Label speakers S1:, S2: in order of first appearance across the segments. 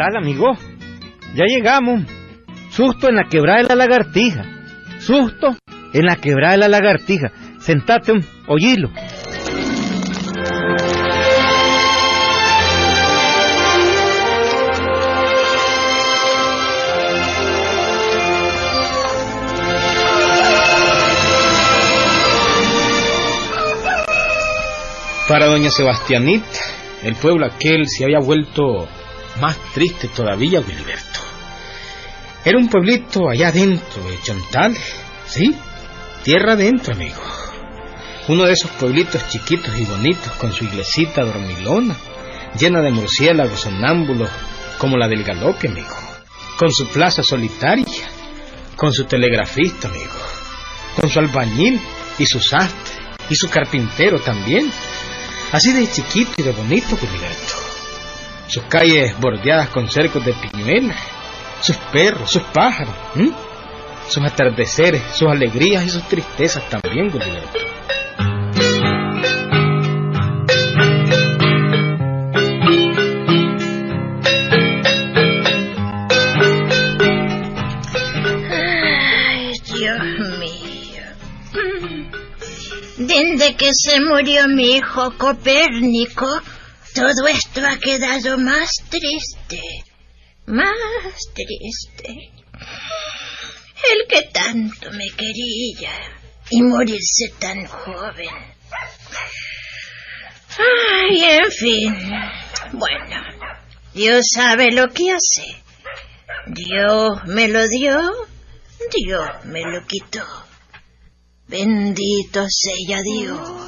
S1: tal, amigo? Ya llegamos. Susto en la quebrada de la lagartija. Susto en la quebrada de la lagartija. Sentate, oílo.
S2: Para doña Sebastianita, el pueblo aquel se había vuelto más triste todavía, Wilberto. Era un pueblito allá adentro de Chontal, ¿sí? Tierra adentro, amigo. Uno de esos pueblitos chiquitos y bonitos con su iglesita dormilona, llena de murciélagos sonámbulos como la del galope, amigo. Con su plaza solitaria, con su telegrafista, amigo. Con su albañil y su sastre y su carpintero también. Así de chiquito y de bonito, Wilberto sus calles bordeadas con cercos de piñuelas, sus perros, sus pájaros, sus atardeceres, sus alegrías y sus tristezas también, Gilberto.
S3: Desde que se murió mi hijo Copérnico, todo esto ha quedado más triste, más triste. El que tanto me quería y morirse tan joven. Ay, en fin. Bueno, Dios sabe lo que hace. Dios me lo dio, Dios me lo quitó. Bendito sea Dios.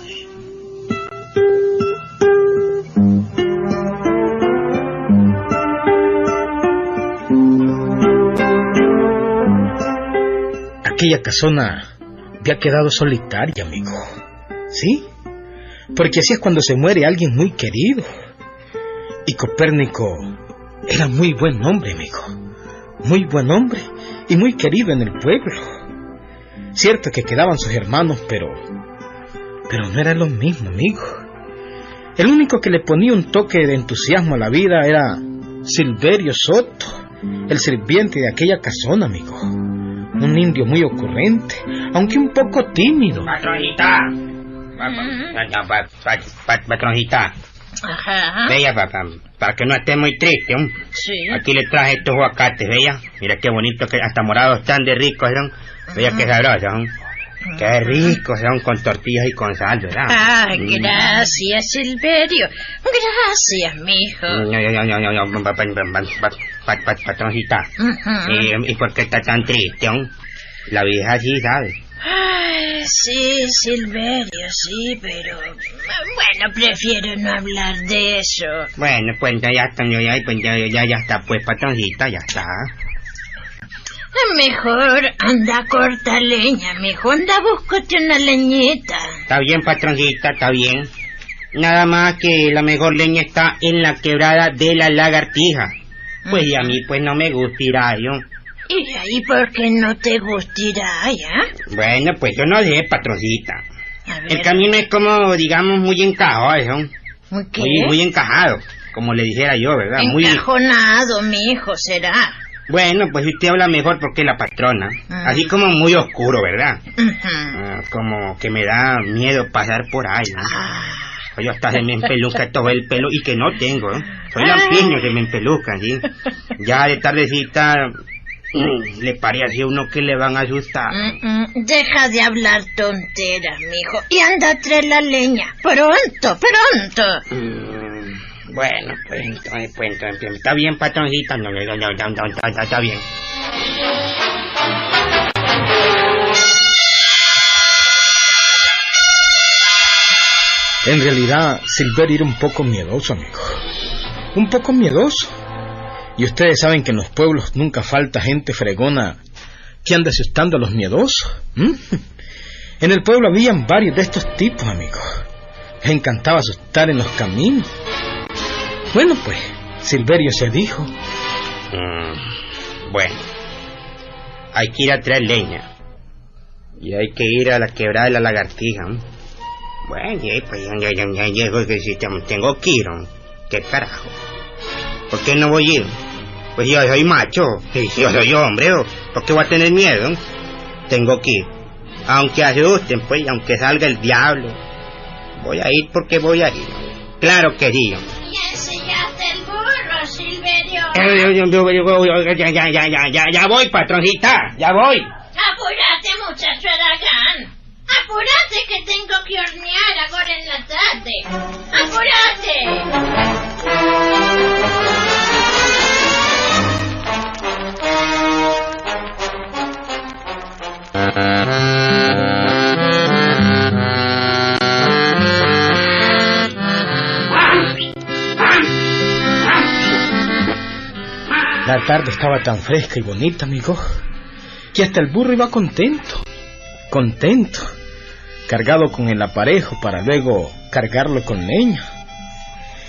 S2: aquella casona había quedado solitaria, amigo. ¿Sí? Porque así es cuando se muere alguien muy querido. Y Copérnico era muy buen hombre, amigo. Muy buen hombre y muy querido en el pueblo. Cierto que quedaban sus hermanos, pero... Pero no era lo mismo, amigo. El único que le ponía un toque de entusiasmo a la vida era Silverio Soto, el sirviente de aquella casona, amigo un indio muy ocurrente, aunque un poco tímido.
S4: Patronita. Patronita.
S3: Ajá.
S4: Bella, para, para que no esté muy triste.
S3: Sí.
S4: Aquí le traje estos aguacates, bella. Mira qué bonito que hasta morados están de ricos. Bella, qué sabrosos, ¿no? Qué ricos son con tortillas y con sal, ¿verdad?
S3: Ay, gracias, Silverio. Gracias, mijo.
S4: Patroncita.
S3: Ujú.
S4: ¿Y, ¿Y por qué está tan triste. La vieja sí sabe.
S3: Ay, sí, Silverio, sí, pero... Bueno, prefiero no hablar de eso.
S4: Bueno, pues ya, está, ya, pues ya, ya, ya está, pues patroncita, ya está.
S3: Mejor anda a corta leña, mijo. Anda, búscate una leñita.
S4: Está bien, patroncita, está bien. Nada más que la mejor leña está en la quebrada de la lagartija. Pues y a mí pues no me gusta ir a yo.
S3: ¿Y ahí por qué no te gustará, ya?
S4: Bueno, pues yo no sé, patroncita. El camino es como, digamos, muy encajado, ¿no?
S3: ¿muy qué?
S4: Muy, muy encajado, como le dijera yo, ¿verdad? Muy...
S3: Encajonado, mijo, será.
S4: Bueno, pues usted habla mejor porque es la patrona.
S3: Ah.
S4: Así como muy oscuro, ¿verdad? Ah, como que me da miedo pasar por ahí, ¿no?
S3: Ah,
S4: Yo hasta se me empeluca todo el pelo y que no tengo, ¿eh? Soy
S3: Ah.
S4: lampiño que me empelucan, ¿sí? Ya de tardecita mm, le parece a uno que le van a asustar.
S3: mm, mm, deja de hablar tonteras, mijo. Y anda a traer la leña. Pronto, pronto.
S4: Mm, Bueno, pues entonces, pues entonces, está bien, patroncita, no, no, no, no, no, no, está, está bien.
S2: En realidad, Silverio era un poco miedoso, amigo. Un poco miedoso. Y ustedes saben que en los pueblos nunca falta gente fregona que anda asustando a los miedosos. En el pueblo habían varios de estos tipos, amigos. Les encantaba asustar en los caminos. Bueno, pues, Silverio se dijo.
S4: Mm, bueno, hay que ir a traer leña. Y hay que ir a la quebrada de la lagartija. ¿m? Bueno, pues ya, ya, ya, ya, tengo- que ir. ¿Qué carajo? ¿Por qué no voy a ir? Pues yo soy macho. Sí, Yo soy hombre. ¿Por qué voy a tener miedo? Tengo que ir. Aunque asusten, pues, y aunque salga el diablo. Voy a ir porque voy a ir. Claro que sí.
S3: Ya enseñaste el burro, Silverio.
S4: Eh, Ya, ya, ya, ya, ya, ya voy, patroncita. Ya voy.
S3: Apúrate, muchacho Aragán. Apúrate que tengo que hornear ahora en la tarde. Apúrate.
S2: La tarde estaba tan fresca y bonita, amigo, que hasta el burro iba contento, contento, cargado con el aparejo para luego cargarlo con leña.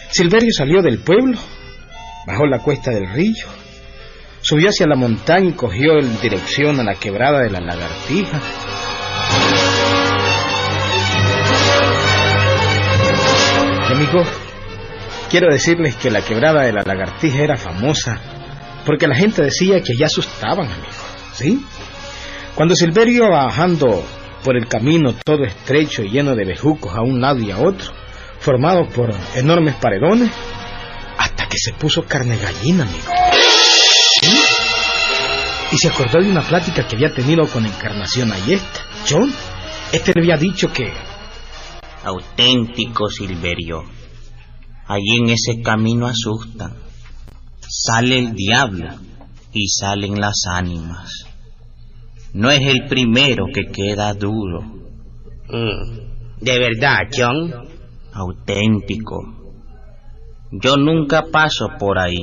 S2: Silverio salió del pueblo, bajó la cuesta del río, subió hacia la montaña y cogió en dirección a la quebrada de la lagartija. Amigos, quiero decirles que la quebrada de la lagartija era famosa porque la gente decía que ya asustaban, amigos, ¿sí? Cuando Silverio iba bajando por el camino todo estrecho y lleno de bejucos a un lado y a otro, formado por enormes paredones, hasta que se puso carne gallina, amigo. Y se acordó de una plática que había tenido con Encarnación Ayesta. John, este le había dicho que
S5: Auténtico Silverio. Allí en ese camino asustan. Sale el diablo y salen las ánimas. No es el primero que queda duro.
S4: Mm, ¿De verdad, John?
S5: Auténtico. Yo nunca paso por ahí.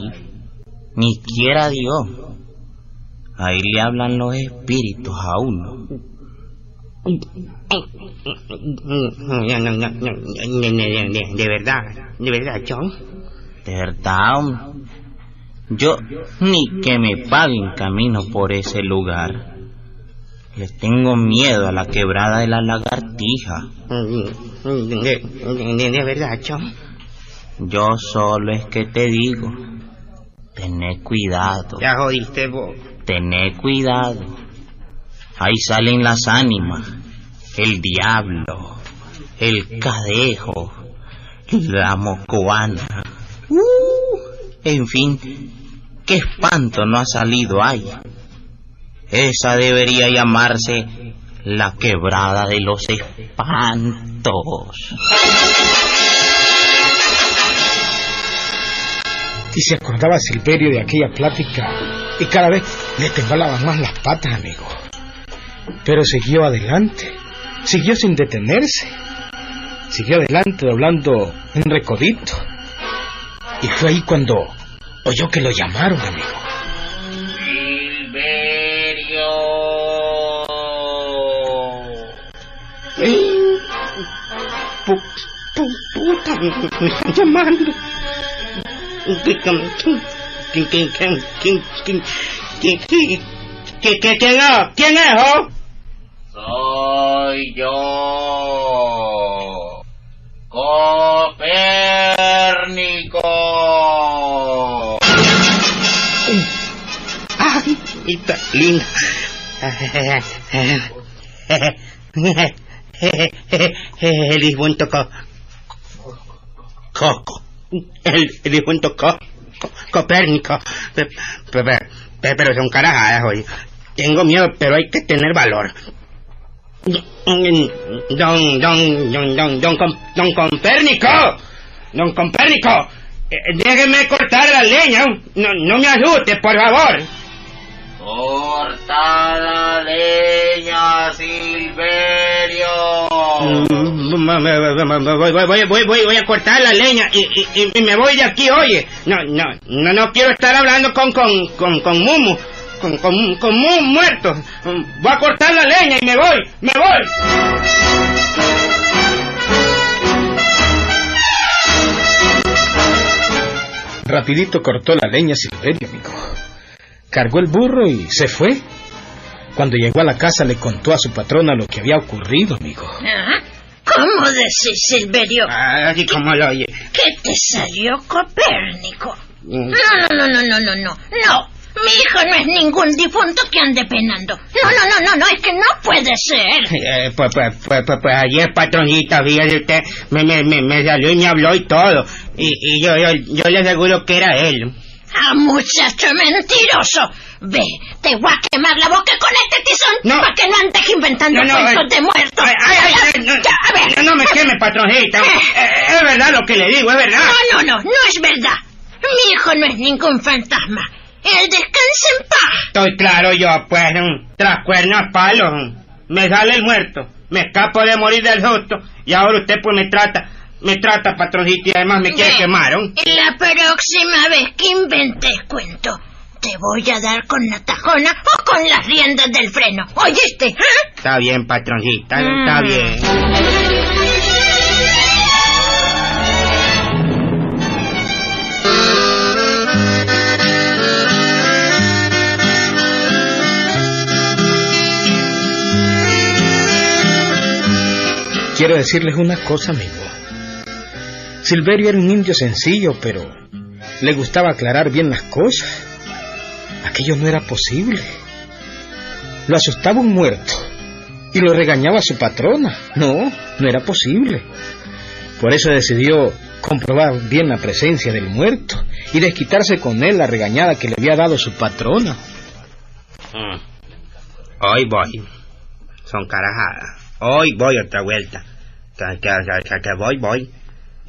S5: Ni quiera Dios. Ahí le hablan los espíritus a uno.
S4: No, no, no, no, de, de- de- de verdad, de verdad, John.
S5: De verdad, hombre. Yo ni que me paguen camino por ese lugar. Le tengo miedo a la quebrada de la lagartija.
S4: De, de- de verdad, John.
S5: Yo solo es que te digo, tené cuidado,
S4: Ya jodiste vos.
S5: tené cuidado. Ahí salen las ánimas, el diablo, el cadejo, la mocoana. Uh, en fin, qué espanto no ha salido ahí. Esa debería llamarse la quebrada de los espantos.
S2: Y se acordaba Silverio de aquella plática y cada vez le temblaban más las patas, amigo. Pero siguió adelante, siguió sin detenerse, siguió adelante doblando un recodito. Y fue ahí cuando oyó que lo llamaron, amigo.
S4: Pu- pu- puta, me están llamando. ¿Qué- qué- ¿Quién, quién, quién, quién, quién, quién, quién, quién, quién, quién es? ¿Quién es, oh?
S5: Soy yo.
S4: Está linda. El difunto co... Coco. El, difunto co... co- Copérnico. Pe- pe- pe- pe- Pero son carajadas, oye. Tengo miedo, pero hay que tener valor. Don, don, don, don, don, don Copérnico. Don Copérnico. eh, Déjeme cortar la leña. No, no me asuste, por favor.
S5: Corta la leña, Silverio.
S4: Voy, voy, voy, voy, voy, voy a cortar la leña y, y- y me voy de aquí, oye. No, no, no, no quiero estar hablando con, con, con, con Mumu. Como, como, como un muerto. Voy a cortar la leña y me voy, me voy.
S2: Rapidito cortó la leña Silverio. Cargó el burro y se fue. Cuando llegó a la casa le contó a su patrona lo que había ocurrido, amigo.
S3: ¿Ah? ¿Cómo decís, Silverio?
S4: Así como lo oye.
S3: ¿Qué te salió Copérnico?
S4: Mm.
S3: No, no, no, no, no, no, no. No. Mi hijo no es ningún difunto que ande penando. No, no, no, no, no, es que no puede ser.
S4: Eh, pues, pues, pues, pues, pues ayer, patroncita, fíjate usted, me, me, me, me salió y me habló y todo. Y, y yo, yo, yo le aseguro que era él.
S3: Ah, muchacho mentiroso. Ve, te voy a quemar la boca con este tizón
S4: No.
S3: para que no andes inventando
S4: No, no,
S3: cuentos de muertos.
S4: Ay, ay, ay, no,
S3: ya, a ver.
S4: no, me queme, patroncita. Eh, es verdad lo que le digo, es verdad.
S3: No, no, no, no es verdad. Mi hijo no es ningún fantasma. Él descansa en paz.
S4: Estoy claro yo, pues, mm, tras cuernos a palos. mm. Me sale el muerto, me escapo de morir del susto y ahora usted pues me trata, me trata, patroncita, y además me quiere quemar, ¿no?
S3: La próxima vez que inventes cuento, te voy a dar con la tajona o con las riendas del freno. ¿Oíste? ah?
S4: Está bien, patroncita, está
S3: Mm.
S4: bien.
S2: Quiero decirles una cosa, amigo. Silverio era un indio sencillo, pero le gustaba aclarar bien las cosas. Aquello no era posible. Lo asustaba un muerto y lo regañaba su patrona. No, no era posible. Por eso decidió comprobar bien la presencia del muerto y desquitarse con él la regañada que le había dado su patrona.
S4: Mm. Hoy voy. Son carajadas. Hoy voy otra vuelta. Que, que, que- que- voy, voy.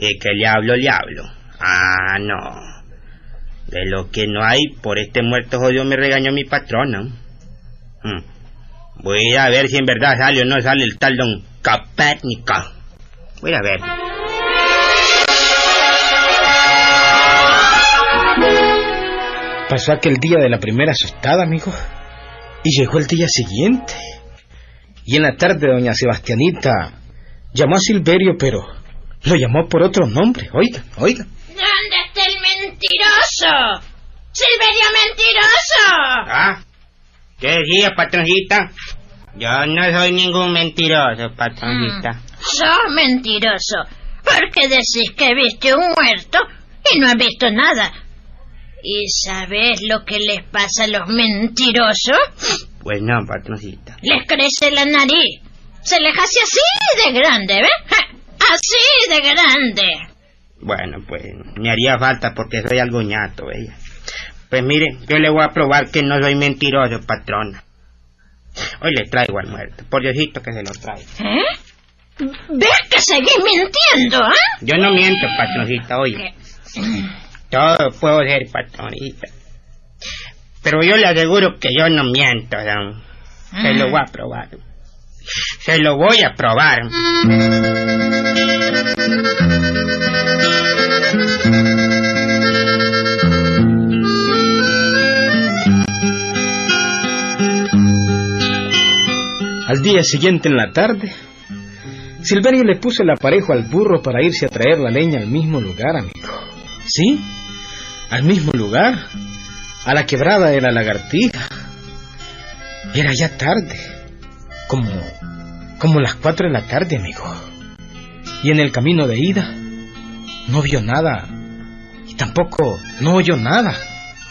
S4: Y que le hablo, le hablo. Ah, no. De lo que no hay, por este muerto jodido me regañó mi patrona. Mm. Voy a ver si en verdad sale o no sale el tal don Copérnico. Voy a ver.
S2: Pasó aquel día de la primera asustada, amigo. Y llegó el día siguiente. Y en la tarde doña Sebastianita llamó a Silverio, pero lo llamó por otro nombre. Oiga, oiga.
S3: ¿Dónde está el mentiroso? ¡Silverio mentiroso!
S4: Ah, ¿qué decía, patroncita? Yo no soy ningún mentiroso, patroncita.
S3: Sos mentiroso, porque decís que viste un muerto y no has visto nada. ¿Y sabes lo que les pasa a los mentirosos?
S4: Pues no, patroncita.
S3: Les crece la nariz. Se les hace así de grande, ¿ves? Así de grande.
S4: Bueno, pues me haría falta porque soy algo ñato, ella. Pues mire, yo le voy a probar que no soy mentiroso, patrona. Hoy le traigo al muerto. Por Diosito que se lo traigo.
S3: ¿Eh? ¿Ves que seguís mintiendo, ah?
S4: Yo no miento, patroncita, oye. Todo puedo ser, patronita. Pero yo le aseguro que yo no miento, don. Se lo voy a probar. Se lo voy a probar.
S2: Al día siguiente en la tarde, Silverio le puso el aparejo al burro para irse a traer la leña al mismo lugar, amigo. ¿Sí? Al mismo lugar, a la quebrada de la lagartija. Era ya tarde, como, como las cuatro de la tarde, amigo. Y en el camino de ida, no vio nada, y tampoco no oyó nada.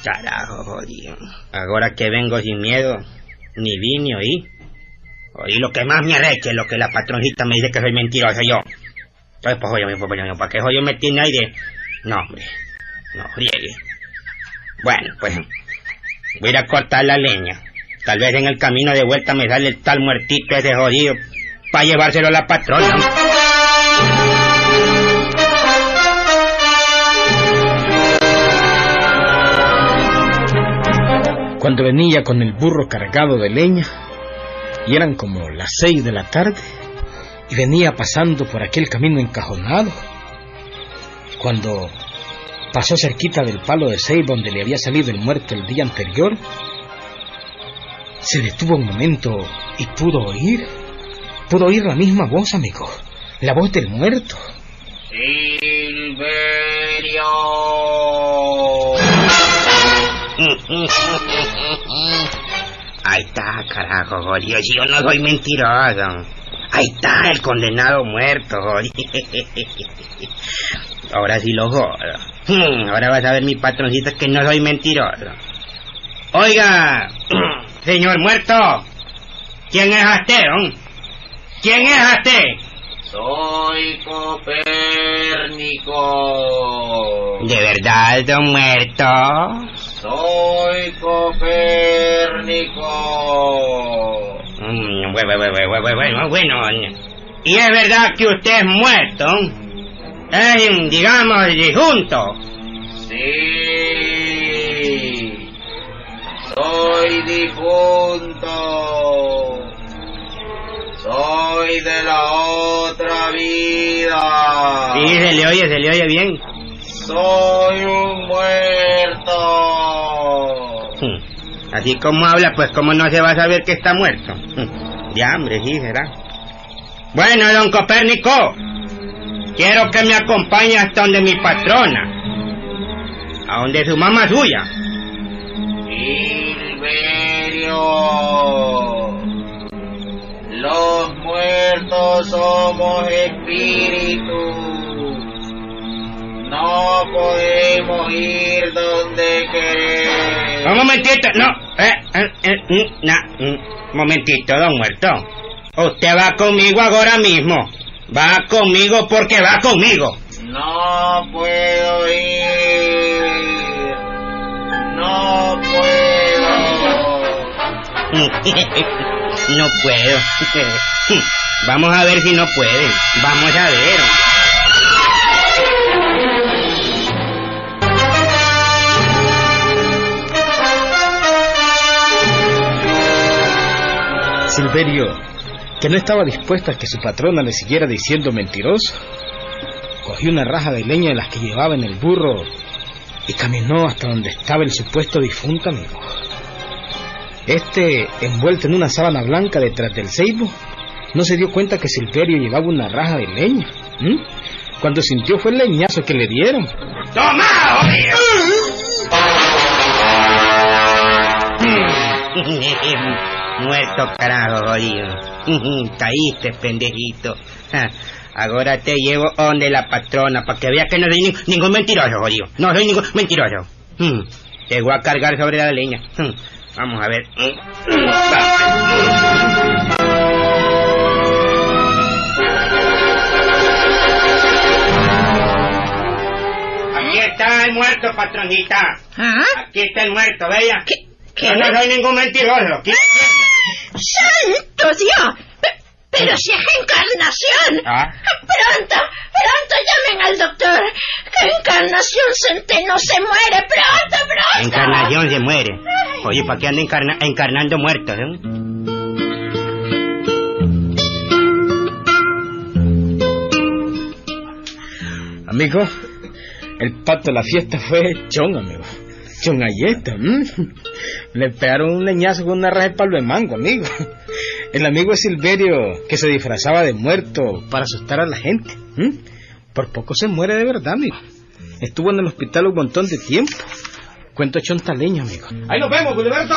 S4: Carajo, jodido. Ahora que vengo sin miedo, ni vi ni oí. Oí lo que más me arreche, lo que la patroncita me dice que soy mentiroso yo. Entonces, pues, oye, pues, oye, ¿para qué jodido me tiene de...? No, hombre, no friegue. Bueno, pues, voy a cortar la leña. Tal vez en el camino de vuelta me sale el tal muertito ese jodido para llevárselo a la patrona.
S2: Cuando venía con el burro cargado de leña, y eran como las seis de la tarde, y venía pasando por aquel camino encajonado, cuando pasó cerquita del palo de seis donde le había salido el muerto el día anterior, se detuvo un momento y pudo oír. Pudo oír la misma voz, amigo. La voz del muerto.
S4: Ahí está, carajo. Si yo no soy mentiroso. Ahí está el condenado muerto. Ahora sí lo jodo. Hmm, Ahora vas a ver mi patroncito que no soy mentiroso. Oiga, señor muerto. ¿Quién es usted, don? ¿Quién es usted?
S5: Soy Copérnico.
S4: ¿De verdad, don muerto?
S5: Soy Copérnico.
S4: Mm, bueno, bueno, bueno. ¿Y es verdad que usted es muerto? Es, digamos, difunto.
S5: Sí. Difunto. Soy de la otra vida.
S4: Sí, se le oye, se le oye bien.
S5: Soy un muerto.
S4: Así como habla, pues como no se va a saber que está muerto. De hambre, sí, será. Bueno, don Copérnico, quiero que me acompañe hasta donde mi patrona. A donde su mamá suya.
S5: Los muertos somos espíritus. No podemos ir donde queremos.
S4: Un momentito, no. Eh, eh, eh, mm, na, mm, momentito, don muerto. Usted va conmigo ahora mismo. Va conmigo porque va conmigo.
S5: No puedo no puedo.
S4: Vamos a ver si no puede. Vamos a ver.
S2: Silverio, que no estaba dispuesto a que su patrona le siguiera diciendo mentiroso, cogió una raja de leña de las que llevaba en el burro y caminó hasta donde estaba el supuesto difunto amigo. Este, envuelto en una sábana blanca detrás del ceibo, no se dio cuenta que Silverio llevaba una raja de leña. ¿m? Cuando sintió fue el leñazo que le dieron.
S4: ¡Toma, hombre! Muerto carajo, jodido. Caíste, pendejito. Ahora te llevo donde la patrona para que veas que no soy ni- ningún mentiroso, jodido. No soy ningún mentiroso. Te voy a cargar sobre la leña. Vamos a ver. Aquí está el muerto, patronita.
S3: ¿Ah?
S4: Aquí está el muerto, vea.
S3: ¿Qué? ¿Qué?
S4: Yo no soy ningún mentiroso. Aquí-
S3: ¡Santo Dios! Pe- Pero si es encarnación.
S4: Ah.
S3: Pronto, pronto llamen al doctor. Que encarnación centeno se muere. Pronto, pronto.
S4: Encarnación se muere. Oye, ¿para qué anda encarna- encarnando muertos? eh?
S2: Amigo, el pato de la fiesta fue chon, amigo. Chongalleta. ¿m? Le pegaron un leñazo con una raja de palo de mango, amigo. El amigo Silverio, que se disfrazaba de muerto para asustar a la gente. Por poco se muere de verdad, amigo. Estuvo en el hospital un montón de tiempo. Cuento chontaleño, amigo.
S1: Ahí nos vemos, Gilberto.